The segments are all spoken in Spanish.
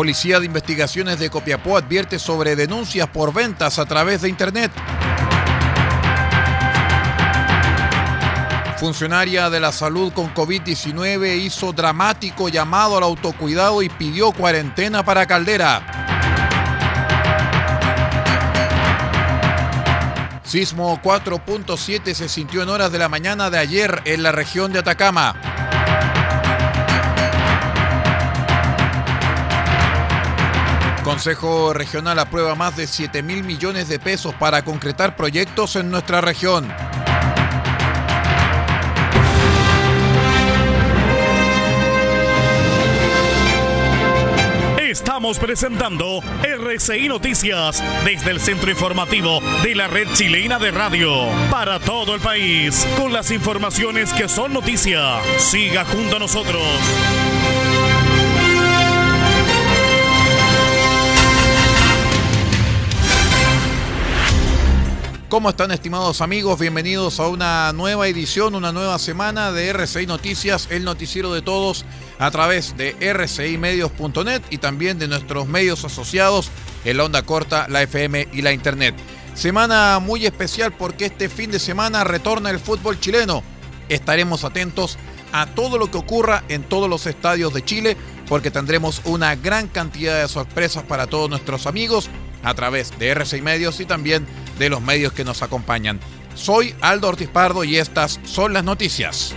Policía de Investigaciones de Copiapó advierte sobre denuncias por ventas a través de Internet. Funcionaria de la salud con COVID-19 hizo dramático llamado al autocuidado y pidió cuarentena para Caldera. Sismo 4.7 se sintió en horas de la mañana de ayer en la región de Atacama. Consejo Regional aprueba más de 7 mil millones de pesos para concretar proyectos en nuestra región. Estamos presentando RCI Noticias desde el centro informativo de la red chilena de radio para todo el país con las informaciones que son noticia. Siga junto a nosotros. ¿Cómo están estimados amigos? Bienvenidos a una nueva edición, una nueva semana de RCI Noticias, el noticiero de todos a través de rcimedios.net y también de nuestros medios asociados en onda corta, la FM y la Internet. Semana muy especial porque este fin de semana retorna el fútbol chileno. Estaremos atentos a todo lo que ocurra en todos los estadios de Chile porque tendremos una gran cantidad de sorpresas para todos nuestros amigos a través de RCI Medios y también de los medios que nos acompañan. Soy Aldo Ortiz Pardo y estas son las noticias.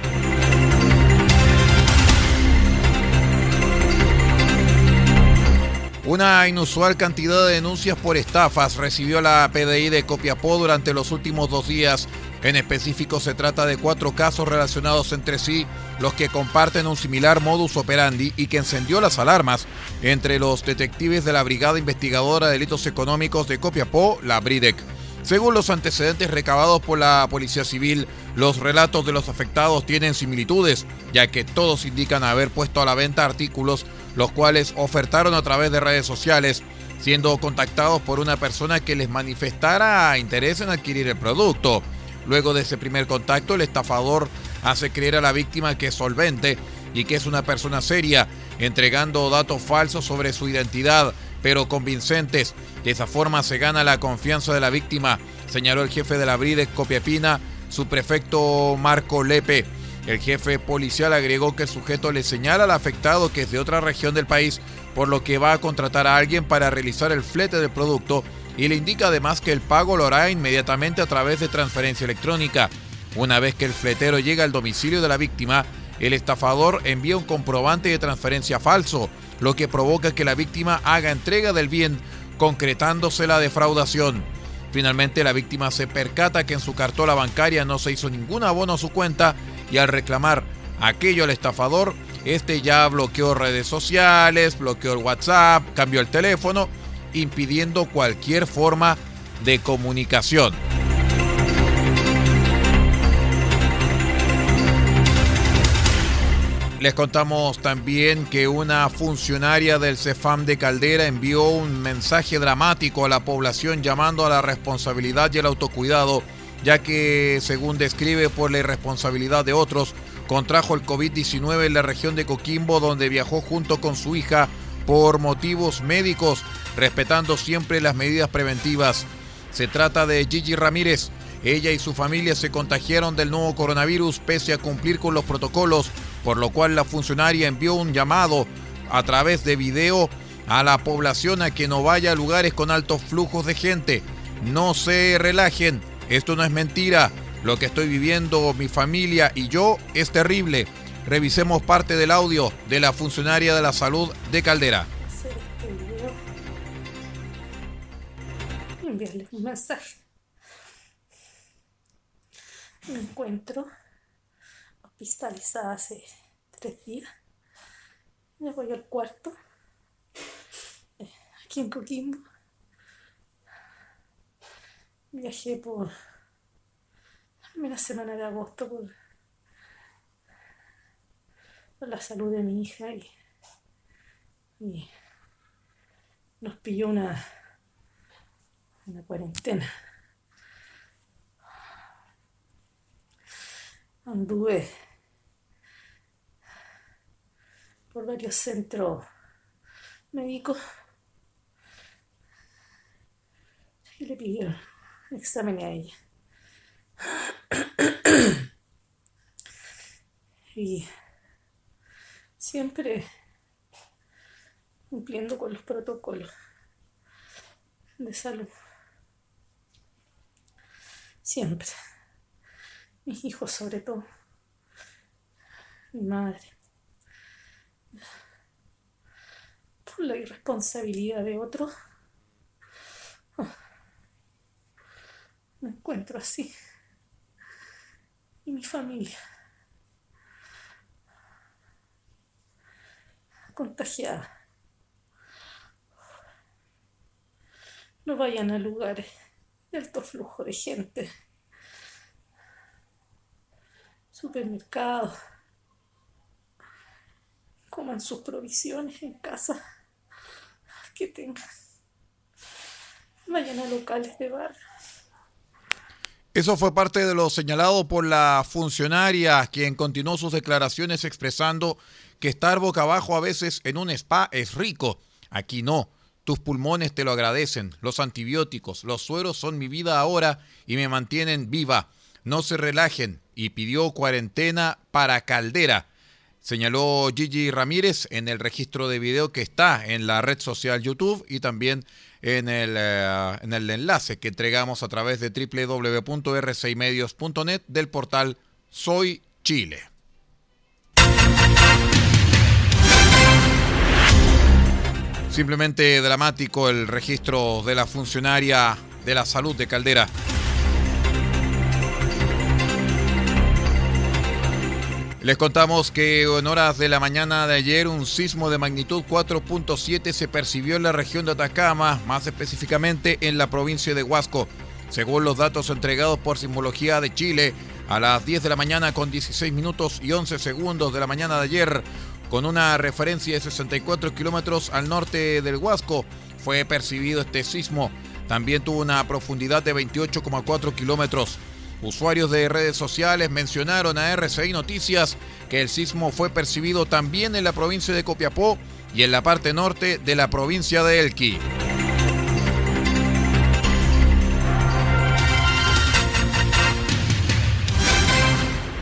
Una inusual cantidad de denuncias por estafas recibió la PDI de Copiapó durante los últimos dos días. En específico se trata de cuatro casos relacionados entre sí, los que comparten un similar modus operandi y que encendió las alarmas entre los detectives de la Brigada Investigadora de Delitos Económicos de Copiapó, la BRIDEC. Según los antecedentes recabados por la Policía Civil, los relatos de los afectados tienen similitudes, ya que todos indican haber puesto a la venta artículos los cuales ofertaron a través de redes sociales, siendo contactados por una persona que les manifestara interés en adquirir el producto. Luego de ese primer contacto, el estafador hace creer a la víctima que es solvente y que es una persona seria, entregando datos falsos sobre su identidad, pero convincentes. De esa forma se gana la confianza de la víctima, señaló el jefe de la Bride Copiapina, su prefecto Marco Lepe. El jefe policial agregó que el sujeto le señala al afectado que es de otra región del país, por lo que va a contratar a alguien para realizar el flete del producto y le indica además que el pago lo hará inmediatamente a través de transferencia electrónica. Una vez que el fletero llega al domicilio de la víctima, el estafador envía un comprobante de transferencia falso, lo que provoca que la víctima haga entrega del bien, concretándose la defraudación. Finalmente la víctima se percata que en su cartola bancaria no se hizo ningún abono a su cuenta y al reclamar aquello al estafador, este ya bloqueó redes sociales, bloqueó el WhatsApp, cambió el teléfono, impidiendo cualquier forma de comunicación. Les contamos también que una funcionaria del CEFAM de Caldera envió un mensaje dramático a la población llamando a la responsabilidad y el autocuidado, ya que, según describe por la irresponsabilidad de otros, contrajo el COVID-19 en la región de Coquimbo, donde viajó junto con su hija por motivos médicos, respetando siempre las medidas preventivas. Se trata de Gigi Ramírez. Ella y su familia se contagiaron del nuevo coronavirus pese a cumplir con los protocolos por lo cual la funcionaria envió un llamado a través de video a la población a que no vaya a lugares con altos flujos de gente. No se relajen, esto no es mentira. Lo que estoy viviendo mi familia y yo es terrible. Revisemos parte del audio de la funcionaria de la salud de Caldera. Un. Me encuentro hospitalizada hace tres días. Me voy al cuarto aquí en Coquimbo. Viajé por la primera semana de agosto por, la salud de mi hija y, y nos pilló una, una cuarentena. Anduve por varios centros médicos y le pidieron examen a ella. y siempre cumpliendo con los protocolos de salud. Siempre. Mis hijos sobre todo. Mi madre. Por la irresponsabilidad de otros. me encuentro así. Y mi familia. Contagiada. No vayan a lugares de alto flujo de gente. Supermercados. Coman sus provisiones en casa que tengan. Vayan a locales de bar eso fue parte de lo señalado por la funcionaria, quien continuó sus declaraciones expresando que estar boca abajo a veces en un spa es rico. Aquí no. Tus pulmones te lo agradecen. Los antibióticos, los sueros son mi vida ahora y me mantienen viva. No se relajen. Y pidió cuarentena para Caldera. Señaló Gigi Ramírez en el registro de video que está en la red social YouTube y también en el, eh, en el enlace que entregamos a través de www.r6medios.net del portal Soy Chile. Simplemente dramático el registro de la funcionaria de la salud de Caldera. Les contamos que en horas de la mañana de ayer un sismo de magnitud 4.7 se percibió en la región de Atacama, más específicamente en la provincia de Huasco. Según los datos entregados por Sismología de Chile, a las 10 de la mañana con 16 minutos y 11 segundos de la mañana de ayer, con una referencia de 64 kilómetros al norte del Huasco, fue percibido este sismo. También tuvo una profundidad de 28,4 kilómetros. Usuarios de redes sociales mencionaron a RCI Noticias que el sismo fue percibido también en la provincia de Copiapó y en la parte norte de la provincia de Elqui.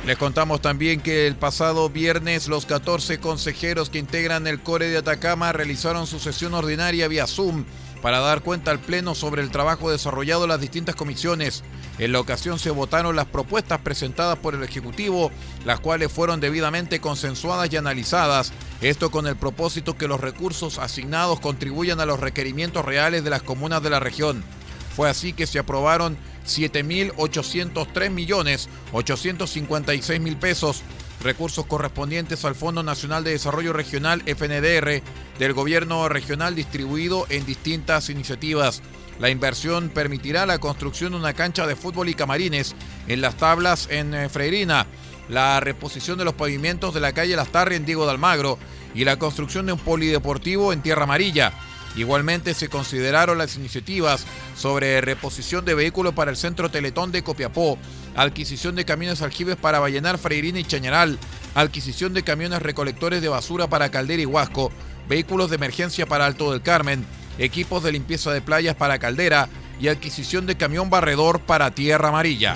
Les contamos también que el pasado viernes los 14 consejeros que integran el Core de Atacama realizaron su sesión ordinaria vía Zoom para dar cuenta al Pleno sobre el trabajo desarrollado en las distintas comisiones. En la ocasión se votaron las propuestas presentadas por el Ejecutivo, las cuales fueron debidamente consensuadas y analizadas, esto con el propósito que los recursos asignados contribuyan a los requerimientos reales de las comunas de la región. Fue así que se aprobaron 7.803 millones 856 mil pesos recursos correspondientes al Fondo Nacional de Desarrollo Regional FNDR del gobierno regional distribuido en distintas iniciativas. La inversión permitirá la construcción de una cancha de fútbol y camarines en las tablas en eh, Freirina, la reposición de los pavimentos de la calle Las Tarre en Diego de Almagro y la construcción de un polideportivo en Tierra Amarilla. Igualmente se consideraron las iniciativas sobre reposición de vehículos para el centro Teletón de Copiapó, adquisición de camiones aljibes para Vallenar, Freirina y Chañaral, adquisición de camiones recolectores de basura para Caldera y Huasco, vehículos de emergencia para Alto del Carmen, equipos de limpieza de playas para Caldera y adquisición de camión barredor para Tierra Amarilla.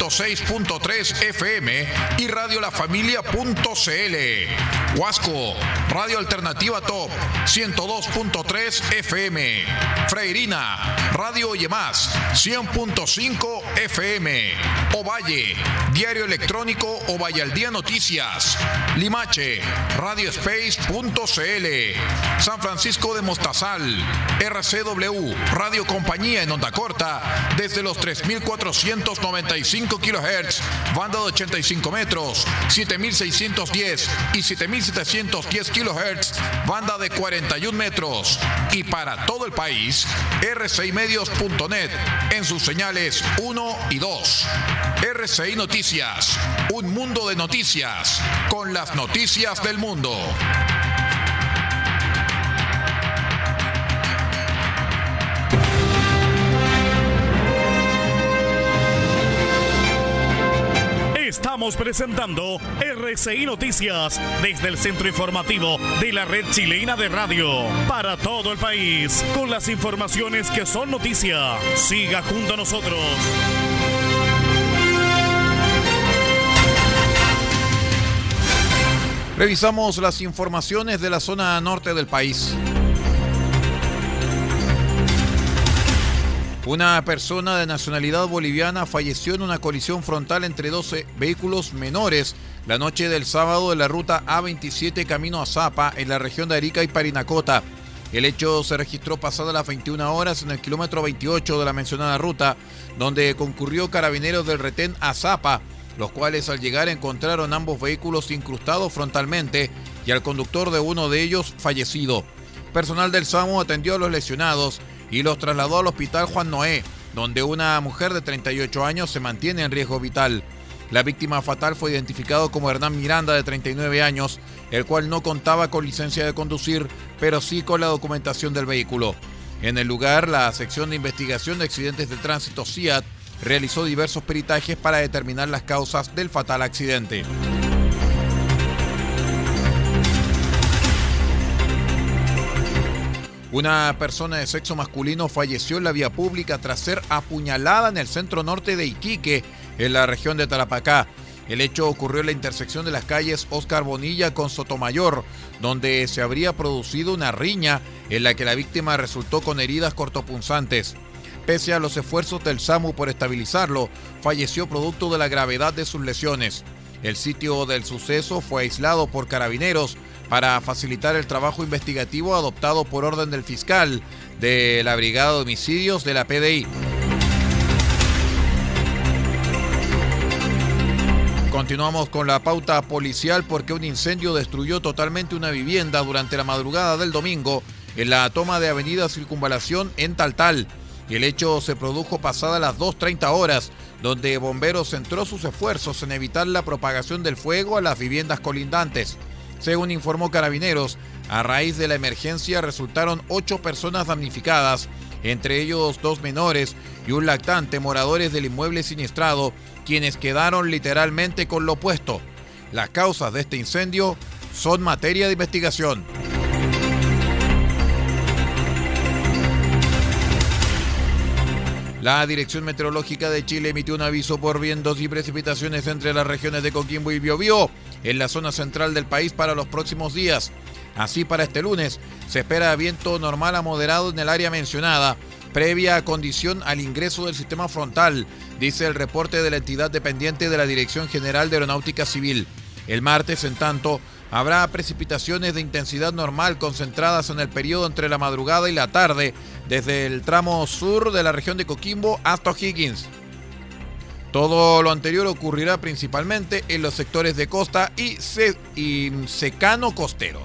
106.3 FM y Radio La Familia.cl. Huasco, Radio Alternativa Top, 102.3 FM. Freirina, Radio Más, 100.5 FM. Ovalle, Diario Electrónico Ovalle al Día Noticias. Limache, RadioSpace.cl. San Francisco de Mostazal, RCW, Radio Compañía en onda corta, desde los 3495 kHz, banda de 85 metros, 7610 y 7710 kHz, banda de 41 metros. Y para todo el país, rcimedios.net en sus señales 1 y 2. RCI Noticias, un mundo de noticias, con las noticias del mundo. Estamos presentando RCI Noticias desde el centro informativo de la red chilena de radio para todo el país con las informaciones que son noticia. Siga junto a nosotros. Revisamos las informaciones de la zona norte del país. Una persona de nacionalidad boliviana falleció en una colisión frontal entre 12 vehículos menores la noche del sábado en la ruta A27 camino a Zapa en la región de Arica y Parinacota. El hecho se registró pasadas las 21 horas en el kilómetro 28 de la mencionada ruta, donde concurrió carabineros del retén a Zapa, los cuales al llegar encontraron ambos vehículos incrustados frontalmente y al conductor de uno de ellos fallecido. Personal del SAMU atendió a los lesionados y los trasladó al hospital Juan Noé, donde una mujer de 38 años se mantiene en riesgo vital. La víctima fatal fue identificado como Hernán Miranda, de 39 años, el cual no contaba con licencia de conducir, pero sí con la documentación del vehículo. En el lugar, la sección de investigación de accidentes de tránsito CIAT realizó diversos peritajes para determinar las causas del fatal accidente. Una persona de sexo masculino falleció en la vía pública tras ser apuñalada en el centro norte de Iquique, en la región de Tarapacá. El hecho ocurrió en la intersección de las calles Oscar Bonilla con Sotomayor, donde se habría producido una riña en la que la víctima resultó con heridas cortopunzantes. Pese a los esfuerzos del SAMU por estabilizarlo, falleció producto de la gravedad de sus lesiones. El sitio del suceso fue aislado por carabineros para facilitar el trabajo investigativo adoptado por orden del fiscal de la Brigada de Homicidios de la PDI. Continuamos con la pauta policial porque un incendio destruyó totalmente una vivienda durante la madrugada del domingo en la toma de Avenida Circunvalación en Taltal. El hecho se produjo pasada las 2.30 horas, donde Bomberos centró sus esfuerzos en evitar la propagación del fuego a las viviendas colindantes. Según informó Carabineros, a raíz de la emergencia resultaron ocho personas damnificadas, entre ellos dos menores y un lactante moradores del inmueble siniestrado quienes quedaron literalmente con lo opuesto. Las causas de este incendio son materia de investigación. La Dirección Meteorológica de Chile emitió un aviso por vientos y precipitaciones entre las regiones de Coquimbo y Biobío en la zona central del país para los próximos días. Así para este lunes se espera viento normal a moderado en el área mencionada, previa condición al ingreso del sistema frontal, dice el reporte de la entidad dependiente de la Dirección General de Aeronáutica Civil. El martes, en tanto, habrá precipitaciones de intensidad normal concentradas en el periodo entre la madrugada y la tarde, desde el tramo sur de la región de Coquimbo hasta O'Higgins. Todo lo anterior ocurrirá principalmente en los sectores de costa y, secano costero.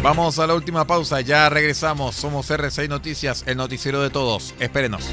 Vamos a la última pausa, ya regresamos. Somos R6 Noticias, el noticiero de todos. Espérenos.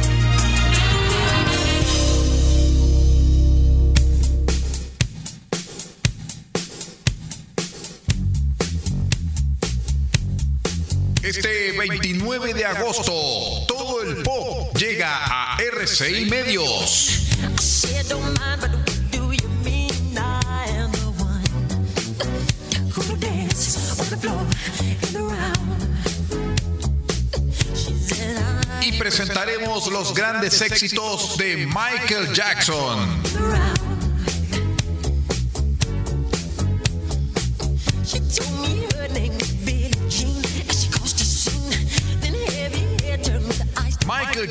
Este 29 de agosto, todo el pop llega a RCI Medios. Y presentaremos los grandes éxitos de Michael Jackson.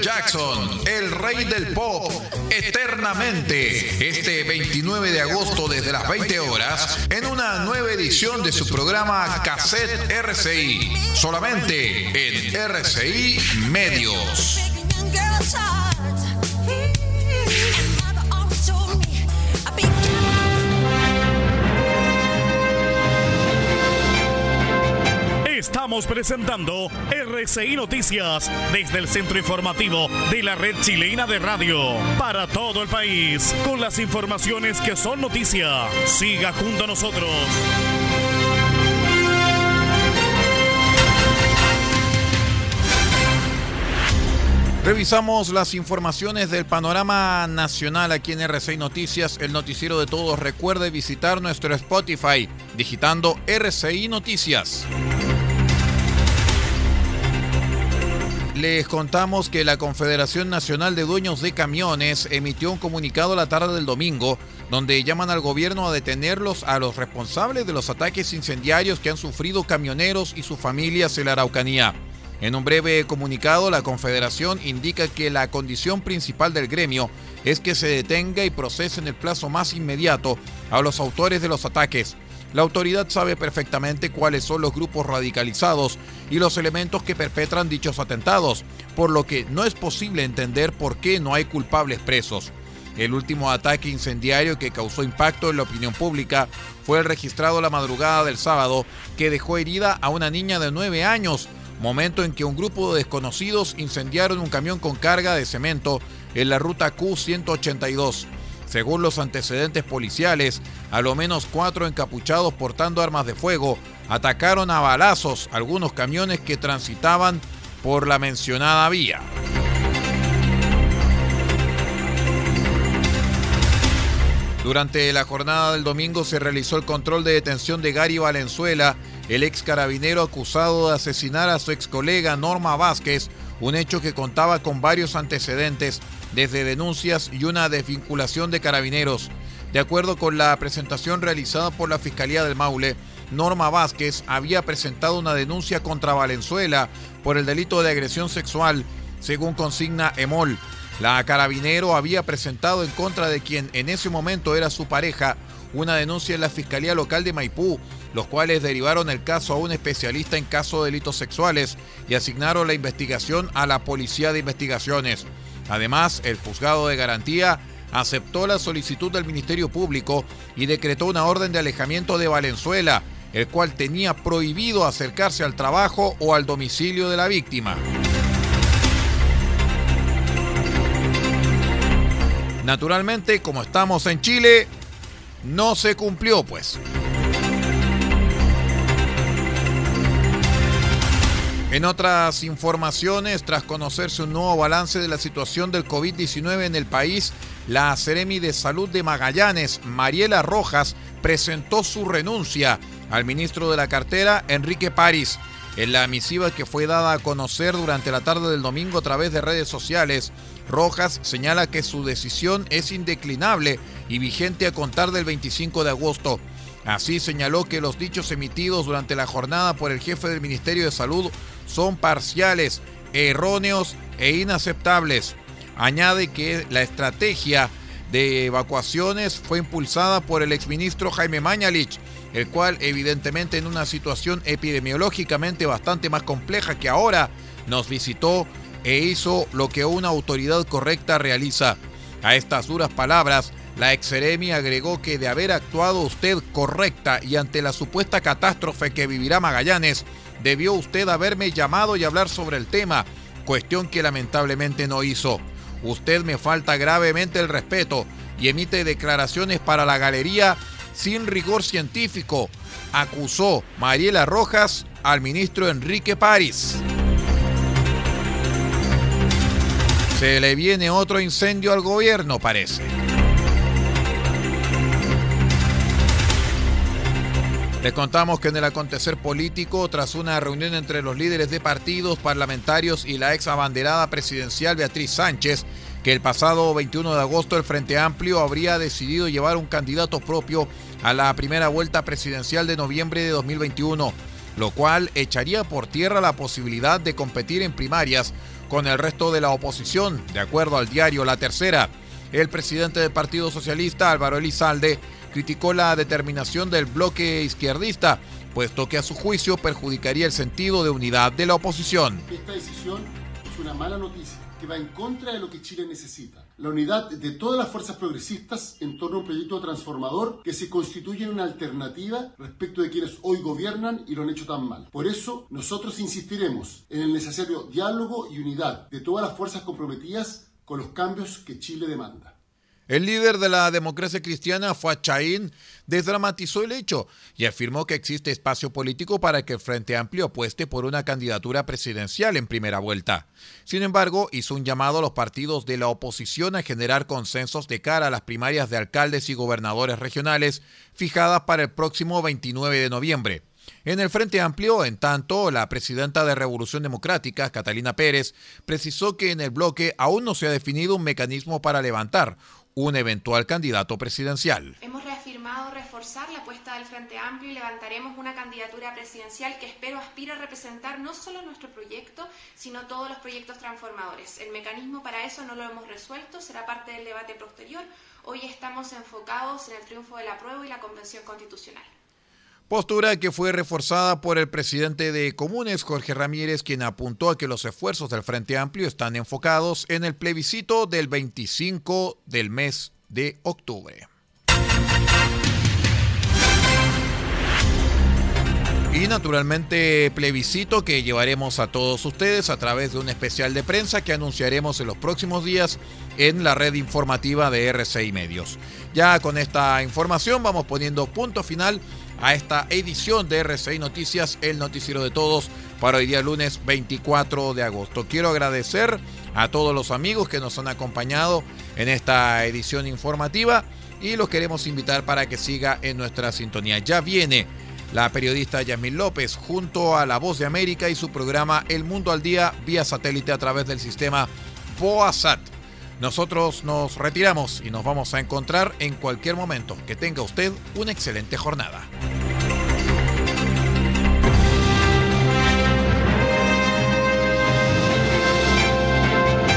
Jackson, el rey del pop, eternamente, este 29 de agosto desde las 20 horas, en una nueva edición de su programa Cassette RCI, solamente en RCI Medios. Estamos presentando RCI Noticias desde el centro informativo de la red chilena de radio para todo el país con las informaciones que son noticia. Siga junto a nosotros. Revisamos las informaciones del panorama nacional aquí en RCI Noticias, el noticiero de todos. Recuerde visitar nuestro Spotify digitando RCI Noticias. Les contamos que la Confederación Nacional de Dueños de Camiones emitió un comunicado la tarde del domingo donde llaman al gobierno a detenerlos a los responsables de los ataques incendiarios que han sufrido camioneros y sus familias en la Araucanía. En un breve comunicado, la Confederación indica que la condición principal del gremio es que se detenga y procese en el plazo más inmediato a los autores de los ataques. La autoridad sabe perfectamente cuáles son los grupos radicalizados y los elementos que perpetran dichos atentados, por lo que no es posible entender por qué no hay culpables presos. El último ataque incendiario que causó impacto en la opinión pública fue el registrado la madrugada del sábado que dejó herida a una niña de 9 años, momento en que un grupo de desconocidos incendiaron un camión con carga de cemento en la ruta Q182. Según los antecedentes policiales, a lo menos cuatro encapuchados portando armas de fuego atacaron a balazos algunos camiones que transitaban por la mencionada vía. Durante la jornada del domingo se realizó el control de detención de Gary Valenzuela, el ex carabinero acusado de asesinar a su ex colega Norma Vázquez, un hecho que contaba con varios antecedentes desde denuncias y una desvinculación de carabineros. De acuerdo con la presentación realizada por la Fiscalía del Maule, Norma Vázquez había presentado una denuncia contra Valenzuela por el delito de agresión sexual, según consigna EMOL. La carabinero había presentado en contra de quien en ese momento era su pareja una denuncia en la Fiscalía Local de Maipú, los cuales derivaron el caso a un especialista en casos de delitos sexuales y asignaron la investigación a la Policía de Investigaciones. Además, el juzgado de garantía aceptó la solicitud del Ministerio Público y decretó una orden de alejamiento de Valenzuela, el cual tenía prohibido acercarse al trabajo o al domicilio de la víctima. Naturalmente, como estamos en Chile, no se cumplió pues. En otras informaciones, tras conocerse un nuevo balance de la situación del COVID-19 en el país, la Ceremi de Salud de Magallanes, Mariela Rojas, presentó su renuncia al ministro de la cartera, Enrique París. En la misiva que fue dada a conocer durante la tarde del domingo a través de redes sociales, Rojas señala que su decisión es indeclinable y vigente a contar del 25 de agosto. Así señaló que los dichos emitidos durante la jornada por el jefe del Ministerio de Salud son parciales, erróneos e inaceptables. Añade que la estrategia de evacuaciones fue impulsada por el exministro Jaime Mañalich, el cual evidentemente en una situación epidemiológicamente bastante más compleja que ahora nos visitó e hizo lo que una autoridad correcta realiza. A estas duras palabras, la exeremi agregó que de haber actuado usted correcta y ante la supuesta catástrofe que vivirá Magallanes, debió usted haberme llamado y hablar sobre el tema, cuestión que lamentablemente no hizo. Usted me falta gravemente el respeto y emite declaraciones para la galería sin rigor científico, acusó Mariela Rojas al ministro Enrique París. Se le viene otro incendio al gobierno, parece. Les contamos que en el acontecer político, tras una reunión entre los líderes de partidos parlamentarios y la ex abanderada presidencial Beatriz Sánchez, que el pasado 21 de agosto el Frente Amplio habría decidido llevar un candidato propio a la primera vuelta presidencial de noviembre de 2021, lo cual echaría por tierra la posibilidad de competir en primarias con el resto de la oposición, de acuerdo al diario La Tercera. El presidente del Partido Socialista, Álvaro Elizalde, criticó la determinación del bloque izquierdista, puesto que a su juicio perjudicaría el sentido de unidad de la oposición. Esta decisión es una mala noticia que va en contra de lo que Chile necesita. La unidad de todas las fuerzas progresistas en torno a un proyecto transformador que se constituye en una alternativa respecto de quienes hoy gobiernan y lo han hecho tan mal. Por eso, nosotros insistiremos en el necesario diálogo y unidad de todas las fuerzas comprometidas con los cambios que Chile demanda. El líder de la democracia cristiana, Fuad desdramatizó el hecho y afirmó que existe espacio político para que el Frente Amplio apueste por una candidatura presidencial en primera vuelta. Sin embargo, hizo un llamado a los partidos de la oposición a generar consensos de cara a las primarias de alcaldes y gobernadores regionales fijadas para el próximo 29 de noviembre. En el Frente Amplio, en tanto, la presidenta de Revolución Democrática, Catalina Pérez, precisó que en el bloque aún no se ha definido un mecanismo para levantar un eventual candidato presidencial. Hemos reafirmado reforzar la apuesta del Frente Amplio y levantaremos una candidatura presidencial que espero aspire a representar no solo nuestro proyecto, sino todos los proyectos transformadores. El mecanismo para eso no lo hemos resuelto, será parte del debate posterior. Hoy estamos enfocados en el triunfo de la prueba y la Convención Constitucional. Postura que fue reforzada por el presidente de Comunes, Jorge Ramírez, quien apuntó a que los esfuerzos del Frente Amplio están enfocados en el plebiscito del 25 del mes de octubre. Y naturalmente plebiscito que llevaremos a todos ustedes a través de un especial de prensa que anunciaremos en los próximos días en la red informativa de RCI Medios. Ya con esta información vamos poniendo punto final a esta edición de RCI Noticias, el noticiero de todos, para hoy día lunes 24 de agosto. Quiero agradecer a todos los amigos que nos han acompañado en esta edición informativa y los queremos invitar para que siga en nuestra sintonía. Ya viene la periodista Yasmin López junto a La Voz de América y su programa El Mundo al Día vía satélite a través del sistema BOASAT. Nosotros nos retiramos y nos vamos a encontrar en cualquier momento. Que tenga usted una excelente jornada.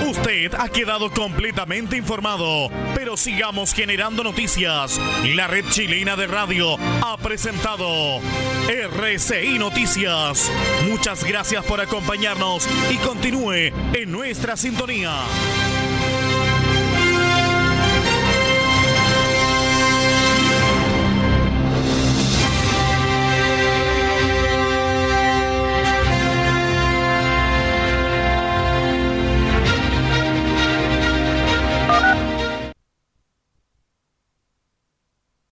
Usted ha quedado completamente informado, pero sigamos generando noticias. La red chilena de radio ha presentado RCI Noticias. Muchas gracias por acompañarnos y continúe en nuestra sintonía.